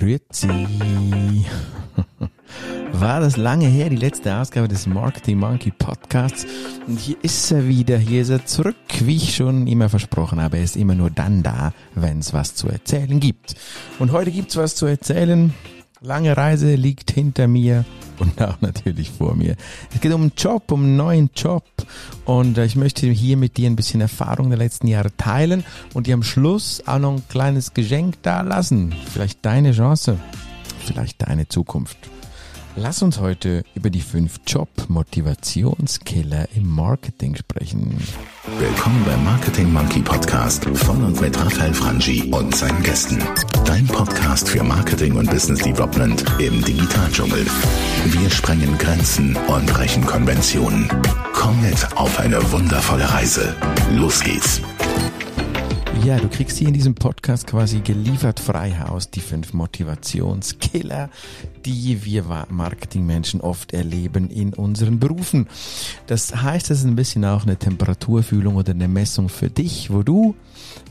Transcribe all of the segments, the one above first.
Grüezi. War das lange her, die letzte Ausgabe des Marketing Monkey Podcasts. Und hier ist er wieder, hier ist er zurück, wie ich schon immer versprochen habe. Er ist immer nur dann da, wenn es was zu erzählen gibt. Und heute gibt's was zu erzählen. Lange Reise liegt hinter mir und auch natürlich vor mir. Es geht um einen Job, um einen neuen Job und äh, ich möchte hier mit dir ein bisschen Erfahrung der letzten Jahre teilen und dir am Schluss auch noch ein kleines Geschenk da lassen. Vielleicht deine Chance, vielleicht deine Zukunft. Lass uns heute über die fünf Job-Motivationskiller im Marketing sprechen. Willkommen beim Marketing Monkey Podcast von und mit Raphael Frangi und seinen Gästen. Dein Podcast für Marketing und Business Development im Digitaldschungel. Wir sprengen Grenzen und brechen Konventionen. Komm mit auf eine wundervolle Reise. Los geht's. Ja, du kriegst hier in diesem Podcast quasi geliefert frei Haus die fünf Motivationskiller, die wir Marketingmenschen oft erleben in unseren Berufen. Das heißt, es ist ein bisschen auch eine Temperaturfühlung oder eine Messung für dich, wo du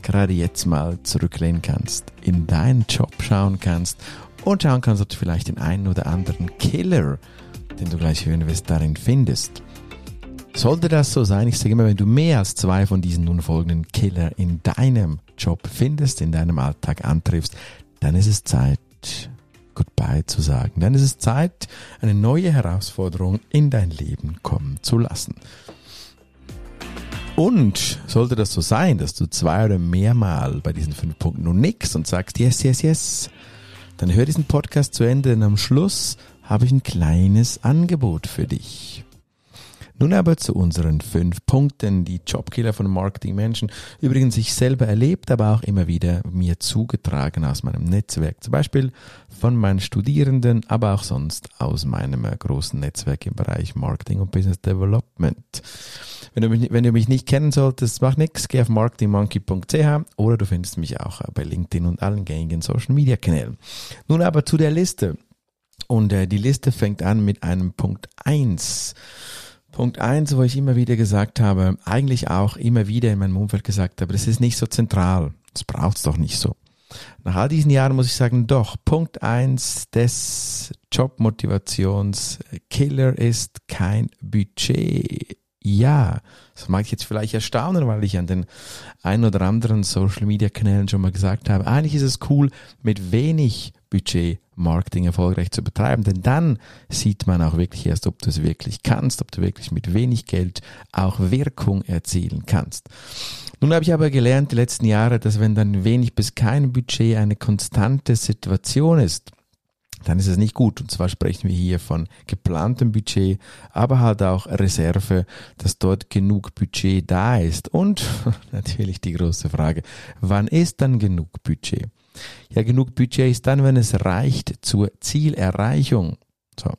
gerade jetzt mal zurücklehnen kannst, in deinen Job schauen kannst und schauen kannst, ob du vielleicht den einen oder anderen Killer, den du gleich hören wirst, darin findest. Sollte das so sein, ich sage immer, wenn du mehr als zwei von diesen nun folgenden Killer in deinem Job findest, in deinem Alltag antriffst, dann ist es Zeit, Goodbye zu sagen. Dann ist es Zeit, eine neue Herausforderung in dein Leben kommen zu lassen. Und sollte das so sein, dass du zwei oder mehrmal bei diesen fünf Punkten nun nix und sagst, yes, yes, yes, dann hör diesen Podcast zu Ende, denn am Schluss habe ich ein kleines Angebot für dich. Nun aber zu unseren fünf Punkten, die Jobkiller von Marketingmenschen. Übrigens ich selber erlebt, aber auch immer wieder mir zugetragen aus meinem Netzwerk. Zum Beispiel von meinen Studierenden, aber auch sonst aus meinem äh, großen Netzwerk im Bereich Marketing und Business Development. Wenn du mich, wenn du mich nicht kennen solltest, mach nix, geh auf marketingmonkey.ch oder du findest mich auch bei LinkedIn und allen gängigen Social Media Kanälen. Nun aber zu der Liste. Und äh, die Liste fängt an mit einem Punkt eins. Punkt eins, wo ich immer wieder gesagt habe, eigentlich auch immer wieder in meinem Umfeld gesagt habe, das ist nicht so zentral. Das braucht's doch nicht so. Nach all diesen Jahren muss ich sagen, doch, Punkt eins des Jobmotivations-Killer ist kein Budget. Ja, das mag ich jetzt vielleicht erstaunen, weil ich an den ein oder anderen Social Media Kanälen schon mal gesagt habe, eigentlich ist es cool, mit wenig Budget Marketing erfolgreich zu betreiben, denn dann sieht man auch wirklich erst, ob du es wirklich kannst, ob du wirklich mit wenig Geld auch Wirkung erzielen kannst. Nun habe ich aber gelernt die letzten Jahre, dass wenn dann wenig bis kein Budget eine konstante Situation ist, dann ist es nicht gut. Und zwar sprechen wir hier von geplantem Budget, aber halt auch Reserve, dass dort genug Budget da ist. Und natürlich die große Frage, wann ist dann genug Budget? Ja, genug Budget ist dann, wenn es reicht zur Zielerreichung. So.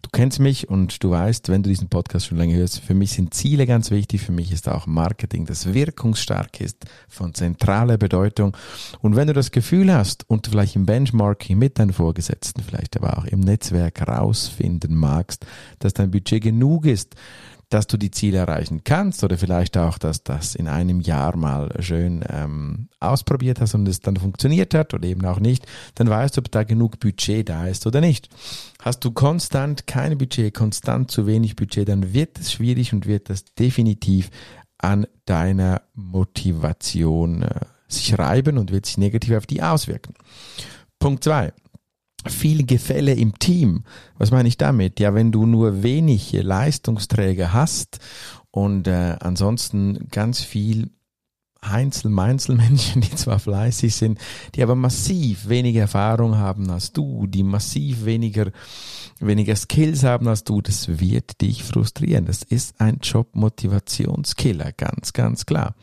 Du kennst mich und du weißt, wenn du diesen Podcast schon lange hörst, für mich sind Ziele ganz wichtig. Für mich ist auch Marketing, das wirkungsstark ist, von zentraler Bedeutung. Und wenn du das Gefühl hast und vielleicht im Benchmarking mit deinen Vorgesetzten, vielleicht aber auch im Netzwerk herausfinden magst, dass dein Budget genug ist, dass du die Ziele erreichen kannst oder vielleicht auch, dass das in einem Jahr mal schön ähm, ausprobiert hast und es dann funktioniert hat oder eben auch nicht, dann weißt du, ob da genug Budget da ist oder nicht. Hast du konstant kein Budget, konstant zu wenig Budget, dann wird es schwierig und wird das definitiv an deiner Motivation äh, sich reiben und wird sich negativ auf die auswirken. Punkt zwei viel Gefälle im Team. Was meine ich damit? Ja, wenn du nur wenig Leistungsträger hast und äh, ansonsten ganz viel Heinzel, Meinzelmenschen, die zwar fleißig sind, die aber massiv weniger Erfahrung haben als du, die massiv weniger, weniger Skills haben als du, das wird dich frustrieren. Das ist ein Jobmotivationskiller, ganz, ganz klar.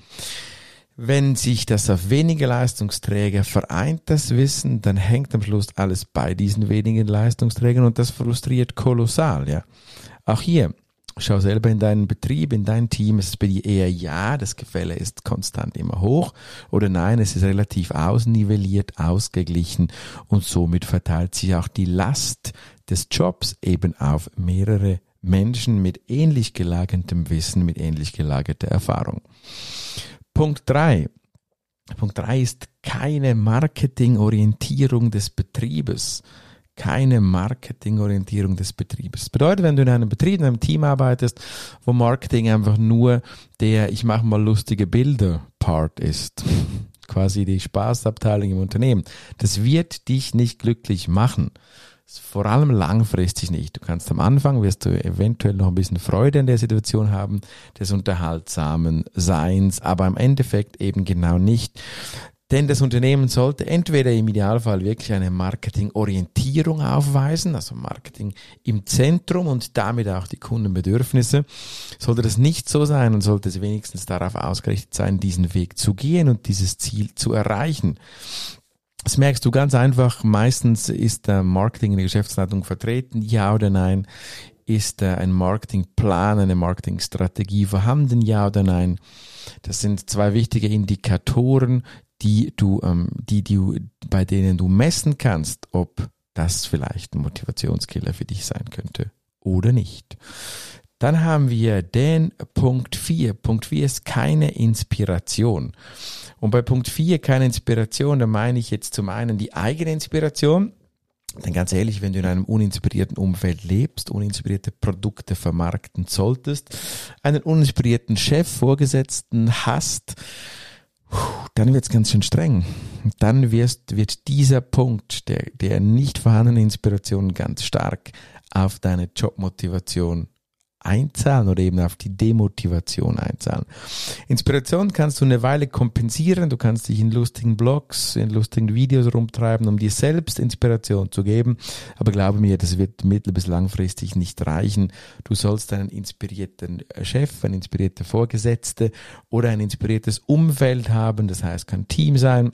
Wenn sich das auf wenige Leistungsträger vereint, das Wissen, dann hängt am Schluss alles bei diesen wenigen Leistungsträgern und das frustriert kolossal, ja. Auch hier, schau selber in deinen Betrieb, in dein Team, ist es bei dir eher ja, das Gefälle ist konstant immer hoch oder nein, es ist relativ ausnivelliert, ausgeglichen und somit verteilt sich auch die Last des Jobs eben auf mehrere Menschen mit ähnlich gelagertem Wissen, mit ähnlich gelagerter Erfahrung. Punkt drei. Punkt drei ist keine Marketingorientierung des Betriebes keine Marketingorientierung des Betriebes. Das bedeutet, wenn du in einem Betrieb, in einem Team arbeitest, wo Marketing einfach nur der ich mache mal lustige Bilder Part ist, quasi die Spaßabteilung im Unternehmen, das wird dich nicht glücklich machen. Vor allem langfristig nicht. Du kannst am Anfang, wirst du eventuell noch ein bisschen Freude in der Situation haben, des unterhaltsamen Seins, aber im Endeffekt eben genau nicht. Denn das Unternehmen sollte entweder im Idealfall wirklich eine Marketingorientierung aufweisen, also Marketing im Zentrum und damit auch die Kundenbedürfnisse. Sollte das nicht so sein und sollte es wenigstens darauf ausgerichtet sein, diesen Weg zu gehen und dieses Ziel zu erreichen. Das merkst du ganz einfach. Meistens ist der Marketing in der Geschäftsleitung vertreten, ja oder nein. Ist ein Marketingplan, eine Marketingstrategie vorhanden, ja oder nein? Das sind zwei wichtige Indikatoren, die du, ähm, die, die, bei denen du messen kannst, ob das vielleicht ein Motivationskiller für dich sein könnte oder nicht. Dann haben wir den Punkt 4. Punkt 4 ist keine Inspiration. Und bei Punkt 4 keine Inspiration, da meine ich jetzt zum einen die eigene Inspiration. Denn ganz ehrlich, wenn du in einem uninspirierten Umfeld lebst, uninspirierte Produkte vermarkten solltest, einen uninspirierten Chef, Vorgesetzten hast, dann wird's ganz schön streng. Dann wirst, wird dieser Punkt der, der nicht vorhandenen Inspiration ganz stark auf deine Jobmotivation einzahlen oder eben auf die Demotivation einzahlen. Inspiration kannst du eine Weile kompensieren, du kannst dich in lustigen Blogs, in lustigen Videos rumtreiben, um dir selbst Inspiration zu geben, aber glaube mir, das wird mittel- bis langfristig nicht reichen. Du sollst einen inspirierten Chef, einen inspirierten Vorgesetzte oder ein inspiriertes Umfeld haben, das heißt, kann Team sein,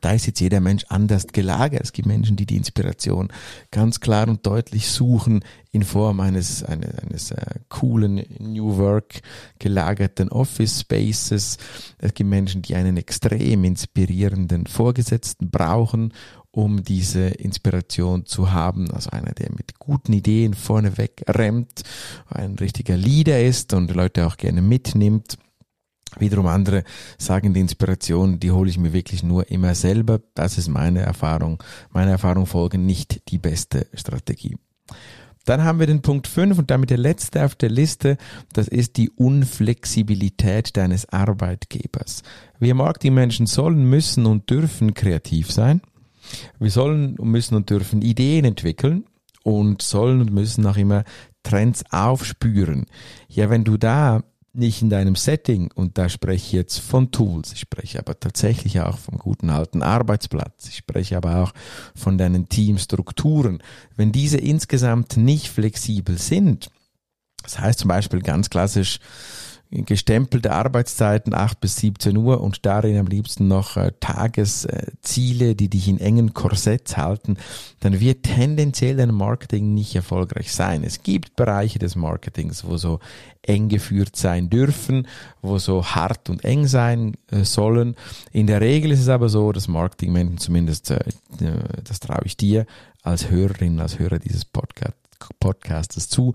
da ist jetzt jeder Mensch anders gelagert. Es gibt Menschen, die die Inspiration ganz klar und deutlich suchen in Form eines, eines, eines äh, coolen New Work gelagerten Office Spaces. Es gibt Menschen, die einen extrem inspirierenden Vorgesetzten brauchen, um diese Inspiration zu haben. Also einer, der mit guten Ideen vorneweg rennt, ein richtiger Leader ist und Leute auch gerne mitnimmt Wiederum andere sagen, die Inspiration, die hole ich mir wirklich nur immer selber. Das ist meine Erfahrung. Meine Erfahrung folgen nicht die beste Strategie. Dann haben wir den Punkt 5 und damit der letzte auf der Liste. Das ist die Unflexibilität deines Arbeitgebers. Wir Marketingmenschen sollen, müssen und dürfen kreativ sein. Wir sollen, müssen und dürfen Ideen entwickeln und sollen und müssen auch immer Trends aufspüren. Ja, wenn du da nicht in deinem Setting, und da spreche ich jetzt von Tools, ich spreche aber tatsächlich auch vom guten alten Arbeitsplatz, ich spreche aber auch von deinen Teamstrukturen, wenn diese insgesamt nicht flexibel sind, das heißt zum Beispiel ganz klassisch, gestempelte Arbeitszeiten 8 bis 17 Uhr und darin am liebsten noch äh, Tagesziele, die dich in engen Korsetts halten, dann wird tendenziell dein Marketing nicht erfolgreich sein. Es gibt Bereiche des Marketings, wo so eng geführt sein dürfen, wo so hart und eng sein äh, sollen. In der Regel ist es aber so, dass Marketingmenschen zumindest, äh, das traue ich dir als Hörerin, als Hörer dieses Podcasts, Podcastes zu,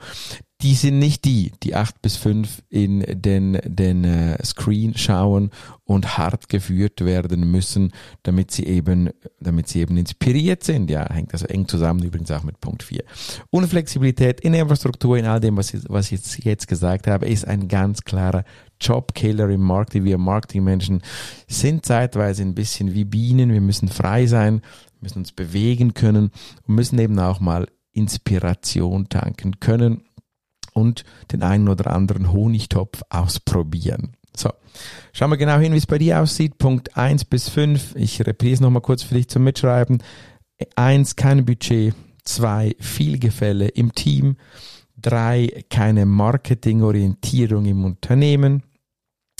die sind nicht die, die acht bis fünf in den, den äh, Screen schauen und hart geführt werden müssen, damit sie eben, damit sie eben inspiriert sind. Ja, hängt also eng zusammen, übrigens auch mit Punkt 4. Unflexibilität in der Infrastruktur, in all dem, was ich, was ich jetzt, jetzt gesagt habe, ist ein ganz klarer Jobkiller im Marketing. Wir Marketingmenschen sind zeitweise ein bisschen wie Bienen. Wir müssen frei sein, müssen uns bewegen können und müssen eben auch mal Inspiration tanken können und den einen oder anderen Honigtopf ausprobieren. So, schauen wir genau hin, wie es bei dir aussieht. Punkt 1 bis 5. Ich reprise nochmal kurz für dich zum Mitschreiben. 1, kein Budget. 2, viel Gefälle im Team. 3, keine Marketingorientierung im Unternehmen.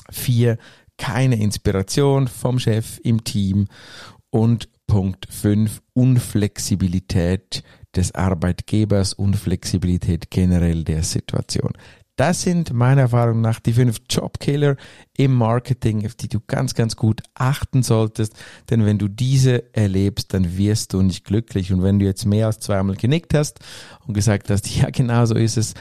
4, keine Inspiration vom Chef im Team. Und Punkt 5, Unflexibilität des Arbeitgebers und Flexibilität generell der Situation. Das sind meiner Erfahrung nach die fünf Jobkiller im Marketing, auf die du ganz, ganz gut achten solltest. Denn wenn du diese erlebst, dann wirst du nicht glücklich. Und wenn du jetzt mehr als zweimal genickt hast und gesagt hast, ja, genau so ist es,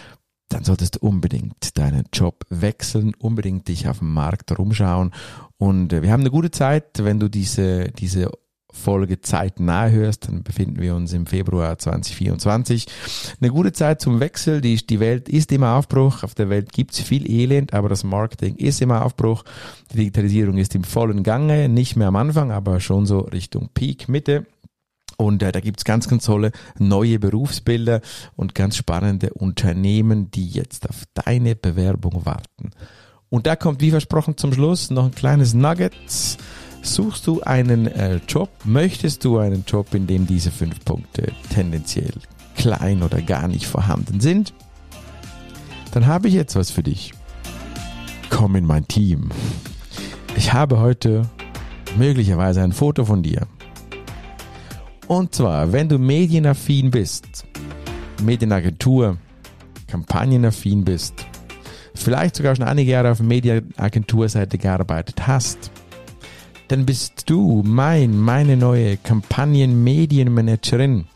dann solltest du unbedingt deinen Job wechseln, unbedingt dich auf dem Markt rumschauen Und äh, wir haben eine gute Zeit, wenn du diese, diese Folge zeitnah hörst, dann befinden wir uns im Februar 2024. Eine gute Zeit zum Wechsel. Die, die Welt ist im Aufbruch. Auf der Welt gibt's viel Elend, aber das Marketing ist im Aufbruch. Die Digitalisierung ist im vollen Gange. Nicht mehr am Anfang, aber schon so Richtung Peak, Mitte. Und äh, da gibt's ganz, ganz tolle neue Berufsbilder und ganz spannende Unternehmen, die jetzt auf deine Bewerbung warten. Und da kommt, wie versprochen, zum Schluss noch ein kleines Nugget. Suchst du einen äh, Job? Möchtest du einen Job, in dem diese fünf Punkte tendenziell klein oder gar nicht vorhanden sind? Dann habe ich jetzt was für dich. Komm in mein Team. Ich habe heute möglicherweise ein Foto von dir. Und zwar, wenn du medienaffin bist, Medienagentur, kampagnenaffin bist, vielleicht sogar schon einige Jahre auf Medienagenturseite gearbeitet hast, dann bist du mein, meine neue Kampagnen-Medienmanagerin.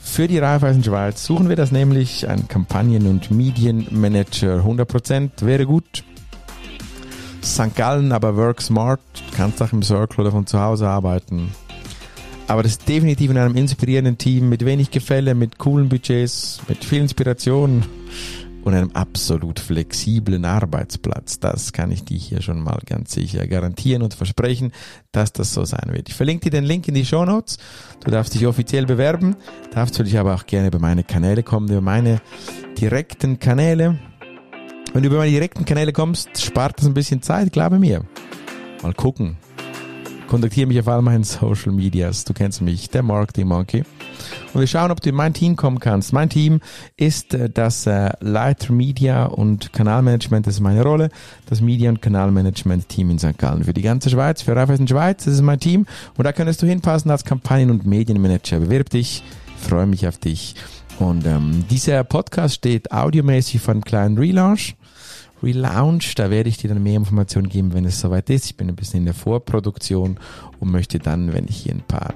Für die Raiffeisen Schweiz suchen wir das nämlich, ein Kampagnen- und Medienmanager 100% wäre gut. St. Gallen, aber work smart, kannst auch im Circle oder von zu Hause arbeiten. Aber das ist definitiv in einem inspirierenden Team mit wenig Gefälle, mit coolen Budgets, mit viel Inspiration und einem absolut flexiblen Arbeitsplatz. Das kann ich dir hier schon mal ganz sicher garantieren und versprechen, dass das so sein wird. Ich verlinke dir den Link in die Show Notes. Du darfst dich offiziell bewerben, darfst natürlich aber auch gerne über meine Kanäle kommen, über meine direkten Kanäle. Wenn du über meine direkten Kanäle kommst, spart das ein bisschen Zeit, glaube mir. Mal gucken. Kontaktiere mich auf all meinen Social Medias. Du kennst mich, der Marketing Monkey. Und wir schauen, ob du in mein Team kommen kannst. Mein Team ist äh, das äh, Leiter Media und Kanalmanagement, das ist meine Rolle. Das Media- und Kanalmanagement Team in St. Gallen. Für die ganze Schweiz, für Raiffeisen Schweiz, das ist mein Team. Und da könntest du hinpassen als Kampagnen- und Medienmanager. Bewirb dich, freue mich auf dich. Und ähm, dieser Podcast steht audiomäßig von kleinen Relaunch. Relaunch. Da werde ich dir dann mehr Informationen geben, wenn es soweit ist. Ich bin ein bisschen in der Vorproduktion und möchte dann, wenn ich hier ein paar,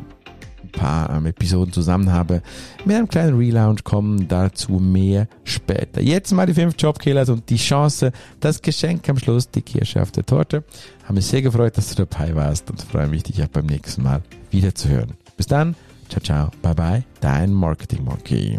paar ähm, Episoden zusammen habe, mit einem kleinen Relaunch kommen. Dazu mehr später. Jetzt mal die fünf Jobkillers und die Chance, das Geschenk am Schluss, die Kirsche auf der Torte. Habe mich sehr gefreut, dass du dabei warst und freue mich, dich auch beim nächsten Mal wieder zu hören. Bis dann. Ciao, ciao. Bye, bye. Dein Marketing Monkey.